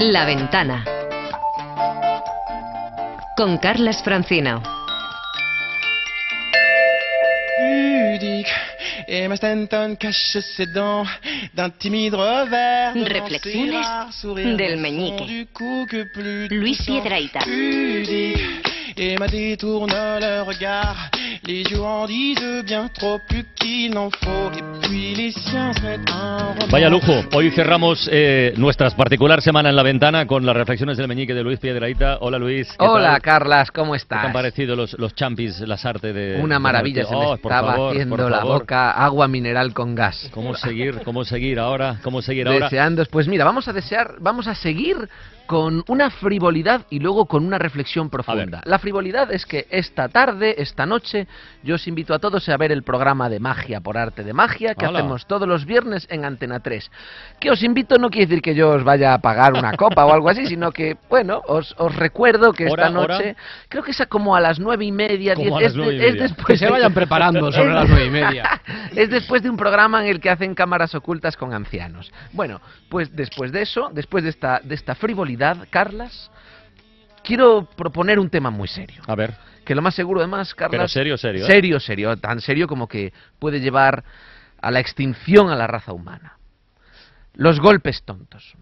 La ventana. Con Carlas Francino. de Reflexiones del meñique. Luis touchant. Emma détourne le regard. Les yeux en disent bien trop plus qu'il n'en faut. Et puis les siens. Vaya lujo. Hoy cerramos eh, nuestra particular semana en la ventana con las reflexiones del meñique de Luis Piedraíta. Hola Luis. ¿qué Hola, tal? Carlas, ¿cómo ¿Qué te han estás? parecido los, los champis, las artes de... Una de maravilla, se Martí? me Oh, por estaba favor, haciendo la boca agua mineral con gas. ¿Cómo seguir? ¿Cómo seguir ahora? ¿Cómo seguir ahora? Deseando, pues mira, vamos a desear, vamos a seguir con una frivolidad y luego con una reflexión profunda. La frivolidad es que esta tarde, esta noche, yo os invito a todos a ver el programa de magia por arte de magia que hacemos todos los viernes en Antena 3. Que os invito no quiere decir que yo os vaya a pagar una copa o algo así, sino que, bueno, os, os recuerdo que ¿Hora, esta noche, hora? creo que es a como a las nueve y media, diez- es, nueve y es media. después Que se vayan preparando sobre las nueve y media. es después de un programa en el que hacen cámaras ocultas con ancianos. Bueno, pues después de eso, después de esta, de esta frivolidad, Carlas, quiero proponer un tema muy serio. A ver, Que lo más seguro, además, Carlas... pero serio, serio. ¿eh? Serio, serio, tan serio como que puede llevar a la extinción a la raza humana. Los golpes tontos.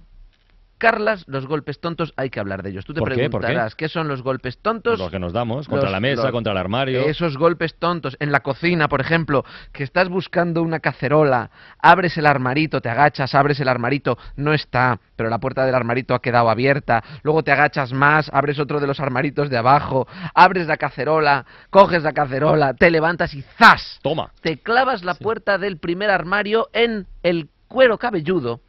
Carlas, los golpes tontos hay que hablar de ellos. Tú te ¿Por qué? ¿Por qué? preguntarás, ¿qué? son los golpes tontos? Los que nos damos, contra Los- la mesa, los- contra el armario. Esos golpes tontos en la cocina, por ejemplo, que estás buscando una cacerola, abres el armarito, te agachas, abres el armarito, no está, pero la puerta del armarito ha quedado abierta, luego te agachas más, abres otro de los armaritos de abajo, abres la cacerola, coges la cacerola, te levantas y ¡zas! Toma. Te clavas la puerta del primer armario en el cuero cabelludo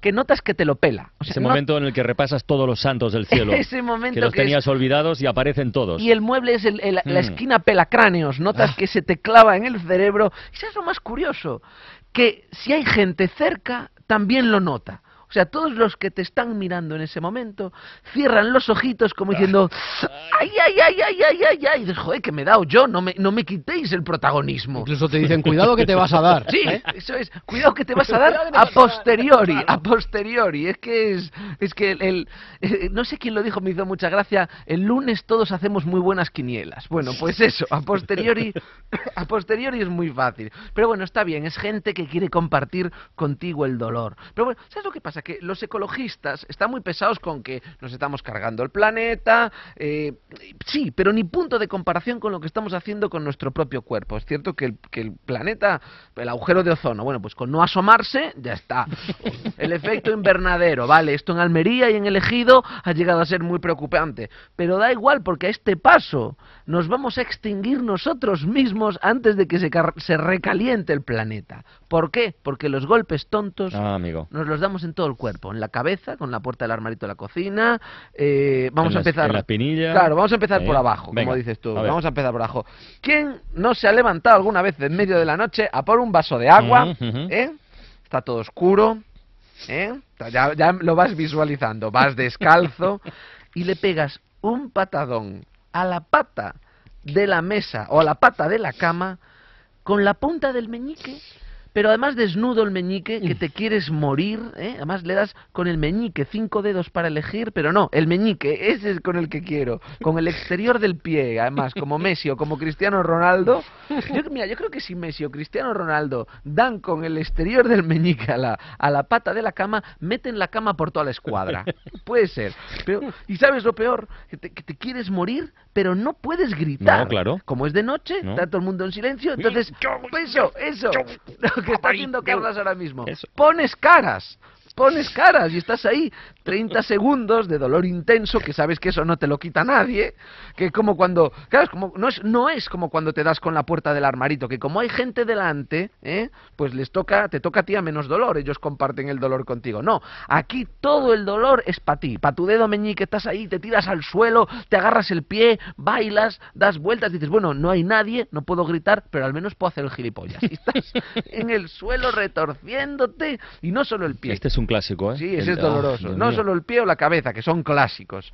que notas que te lo pela. O sea, Ese no- momento en el que repasas todos los santos del cielo. Ese momento que los que es- tenías olvidados y aparecen todos. y el mueble es el- el- la Mm. esquina pelacráneos, notas Ah. que se te clava en el cerebro. Y eso es lo más curioso, que si hay gente cerca, también lo nota. O sea, todos los que te están mirando en ese momento cierran los ojitos como diciendo, ay, ay, ay, ay, ay, ay, ay, y dices, joder, que me he dado yo, no me, no me quitéis el protagonismo. Incluso te dicen, cuidado que te vas a dar. Sí, ¿eh? eso es. Cuidado que te vas a dar a posteriori, a posteriori. Es que es, es que el, el- eh, no sé quién lo dijo, me hizo mucha gracia. El lunes todos hacemos muy buenas quinielas. Bueno, pues eso, a posteriori, a posteriori es muy fácil. Pero bueno, está bien, es gente que quiere compartir contigo el dolor. Pero bueno, ¿sabes lo que pasa? Que los ecologistas están muy pesados con que nos estamos cargando el planeta. eh, sí, pero ni punto de comparación con lo que estamos haciendo con nuestro propio cuerpo. Es cierto que el, que el planeta, el agujero de ozono, bueno, pues con no asomarse, ya está. El efecto invernadero, vale, esto en Almería y en el Ejido ha llegado a ser muy preocupante. Pero da igual, porque a este paso nos vamos a extinguir nosotros mismos antes de que se, se recaliente el planeta. ¿Por qué? Porque los golpes tontos Ah, amigo. nos los damos en todo el cuerpo, en la cabeza, con la puerta del armarito de la cocina. eh, vamos En a la- empezar. en la espinilla. Claro, vamos a empezar por Eh, abajo, venga, como dices tú. a. Vamos a empezar por abajo. ¿Quién no se ha levantado alguna vez en medio de la noche a por un vaso de agua? ¿eh? Está todo oscuro. ¿eh? Ya, ya lo vas visualizando. Vas descalzo y le pegas un patadón a la pata de la mesa o a la pata de la cama con la punta del meñique, pero además desnudo el meñique, que te quieres morir, ¿eh? además le das con el meñique cinco dedos para elegir, pero no, el meñique, ese es con el que quiero, con el exterior del pie, además, como Messi o como Cristiano Ronaldo. Yo, mira, yo creo que si Messi o Cristiano Ronaldo dan con el exterior del meñique a la, a la pata de la cama, meten la cama por toda la escuadra. Puede ser. Pero, ¿Y sabes lo peor? Que te, que te quieres morir, pero no puedes gritar. No, claro. Como es de noche, No. está todo el mundo en silencio, entonces, pues eso, eso, que está haciendo Carlas ahora mismo. Eso. Pones caras, pones caras y estás ahí 30 segundos de dolor intenso, que sabes que eso no te lo quita nadie, que como cuando, claro, es como, no, es, no es como cuando te das con la puerta del armarito, que como hay gente delante, ¿eh? pues les toca, te toca a ti a menos dolor, ellos comparten el dolor contigo. No, aquí todo el dolor es para ti, para tu dedo meñique, estás ahí, te tiras al suelo, te agarras el pie, bailas, das vueltas, dices, bueno, no hay nadie, no puedo gritar, pero al menos puedo hacer el gilipollas. Y estás en el suelo retorciéndote, y no solo el pie. Este es un clásico, ¿eh? Sí, ese El- es doloroso. Dios no. Solo el pie o la cabeza, que son clásicos.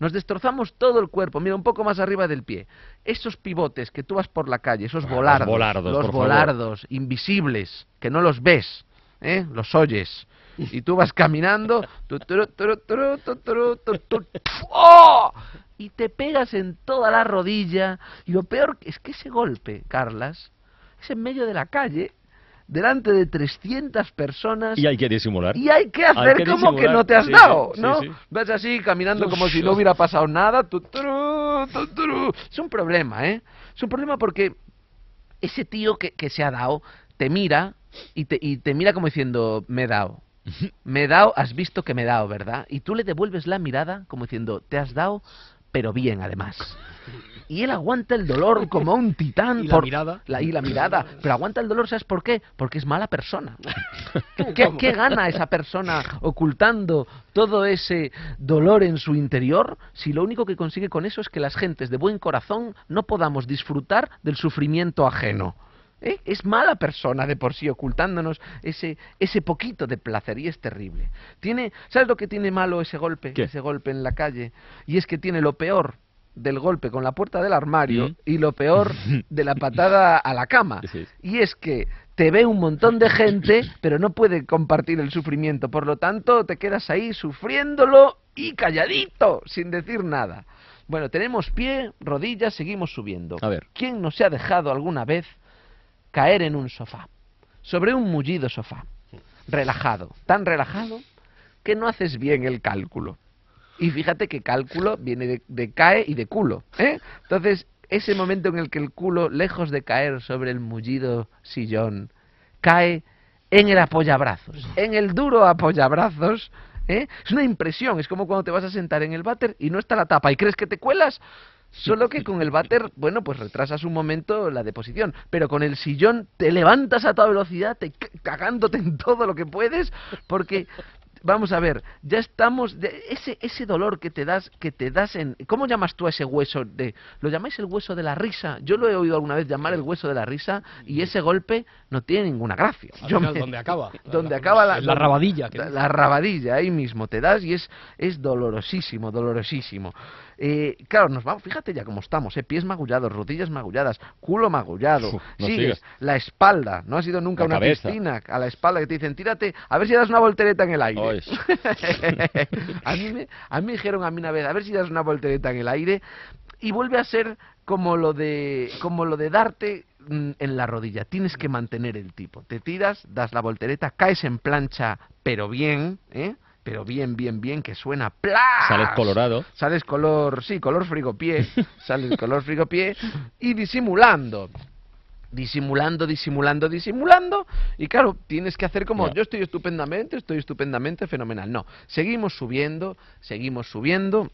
Nos destrozamos todo el cuerpo, mira, un poco más arriba del pie. Esos pivotes que tú vas por la calle, esos Ah, los volardos, volardos, los por favor. volardos invisibles, que no los ves, ¿eh? los oyes. Y tú vas caminando, tu, tu, tu, ¡oh! y te pegas en toda la rodilla. Y lo peor es que ese golpe, Carlas, es en medio de la calle, delante de 300 personas. Y hay que disimular. Y hay que Hay hacer que como que no te has Sí, dado, sí, ¿no? sí. Vas así caminando como si no hubiera pasado nada. tu, turu, tu, turu. Es un problema, ¿eh? Es un problema porque ese tío que, que se ha dado te mira y te, y te mira como diciendo, me he dado. Me he dado, has visto que me he dado, ¿verdad? Y tú le devuelves la mirada como diciendo, te has dado, pero bien además. Y él aguanta el dolor como un titán. ¿Y la mirada? La, y la mirada. Pero aguanta el dolor, ¿sabes por qué? Porque es mala persona. ¿Qué, qué gana esa persona ocultando todo ese dolor en su interior si lo único que consigue con eso es que las gentes de buen corazón no podamos disfrutar del sufrimiento ajeno? ¿Eh? Es mala persona de por sí ocultándonos ese, ese poquito de placer y es terrible. Tiene, ¿Sabes lo que tiene malo ese golpe? ¿Qué? Ese golpe en la calle. Y es que tiene lo peor del golpe con la puerta del armario Mm. y lo peor de la patada a la cama. Sí. Y es que te ve un montón de gente, pero no puede compartir el sufrimiento. Por lo tanto, te quedas ahí sufriéndolo y calladito, sin decir nada. Bueno, tenemos pie, rodillas, seguimos subiendo. A ver. ¿Quién no se ha dejado alguna vez caer en un sofá? Sobre un mullido sofá. Relajado. Tan relajado que no haces bien el cálculo. Y fíjate que cálculo viene de, de cae y de culo. ¿eh? Entonces, ese momento en el que el culo, lejos de caer sobre el mullido sillón, cae en el apoyabrazos, en el duro apoyabrazos. ¿eh? Es una impresión, es como cuando te vas a sentar en el váter y no está la tapa y crees que te cuelas. Solo que con el váter, bueno, pues retrasas un momento la deposición, pero con el sillón te levantas a toda velocidad, te cagándote en todo lo que puedes, porque vamos a ver, ya estamos de ese ese dolor que te das que te das en ¿cómo llamas tú a ese hueso de lo llamáis el hueso de la risa? Yo lo he oído alguna vez llamar el hueso de la risa y ese golpe no tiene ninguna gracia. Yo me- ¿dónde acaba? donde La- acaba la, en la rabadilla, la, la rabadilla ahí mismo te das y es es dolorosísimo dolorosísimo Eh, claro nos vamos fíjate ya cómo estamos ¿eh? pies magullados rodillas magulladas culo magullado Uf, no sigues sigas. la espalda no has ido nunca una cabeza. piscina a la espalda que te dicen tírate a ver si das una voltereta en el aire A, mí me, a mí me dijeron a mí una vez, a ver si das una voltereta en el aire y vuelve a ser como lo de como lo de darte mm, en la rodilla. Tienes que mantener el tipo. Te tiras, das la voltereta, caes en plancha, pero bien, ¿eh? Pero bien, bien, bien, que suena ¡plas! Sales colorado. Sales color, sí, color frigopié, sales color frigopié y disimulando disimulando, disimulando, disimulando, y claro, tienes que hacer como yo estoy estupendamente, estoy estupendamente fenomenal. No, seguimos subiendo, seguimos subiendo,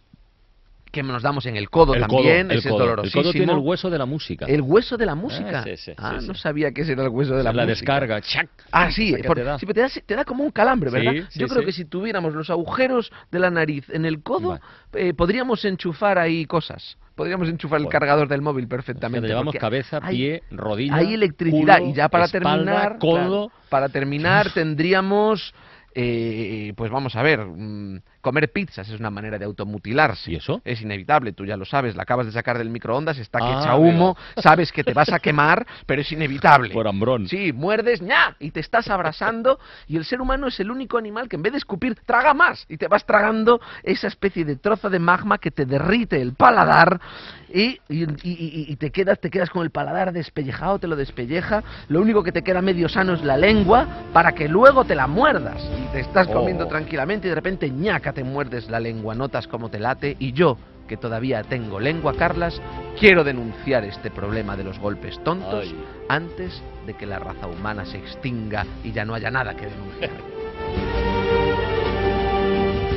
que nos damos en el codo El codo, también, el ese es codo. El codo tiene el hueso de la música. El hueso de la música. sí, sí, ah, sí, no sabía que ese era el hueso de la, la música. descarga. chac. Ah, sí, por- te da. te, da, te da como un calambre, ¿verdad? Sí, sí, Yo creo que si tuviéramos los agujeros de la nariz en el codo, Vale. eh, podríamos enchufar ahí cosas. Podríamos enchufar el cargador del móvil perfectamente. llevamos cabeza, hay- pie, rodilla. hay electricidad culo, y ya para espalda, terminar codo. claro, para terminar tendríamos eh, pues vamos a ver mm, comer pizzas es una manera de automutilarse ¿Y eso? es inevitable tú ya lo sabes la acabas de sacar del microondas está que Ah, echa humo sabes que te vas a quemar pero es inevitable Por hambrón. Sí, muerdes, ña, y te estás abrazando, y el ser humano es el único animal que en vez de escupir, traga más, y te vas tragando esa especie de trozo de magma que te derrite el paladar, y, y- y- y- y te, quedas, te quedas con el paladar despellejado, te lo despelleja, lo único que te queda medio sano es la lengua, para que luego te la muerdas, y te estás comiendo Oh. tranquilamente, y de repente, ñaca, te muerdes la lengua, notas cómo te late, y yo, que todavía tengo lengua, Carlas, quiero denunciar este problema de los golpes tontos Ay. antes de que la raza humana se extinga y ya no haya nada que denunciar.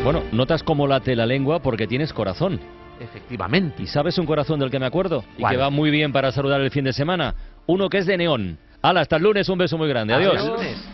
Bueno, notas cómo late la lengua porque tienes corazón. Efectivamente. ¿Y sabes un corazón del que me acuerdo? Y que va muy bien para saludar el fin de semana. Uno que es de neón. Hala, hasta el lunes, un beso muy grande. Adiós. Hasta el lunes.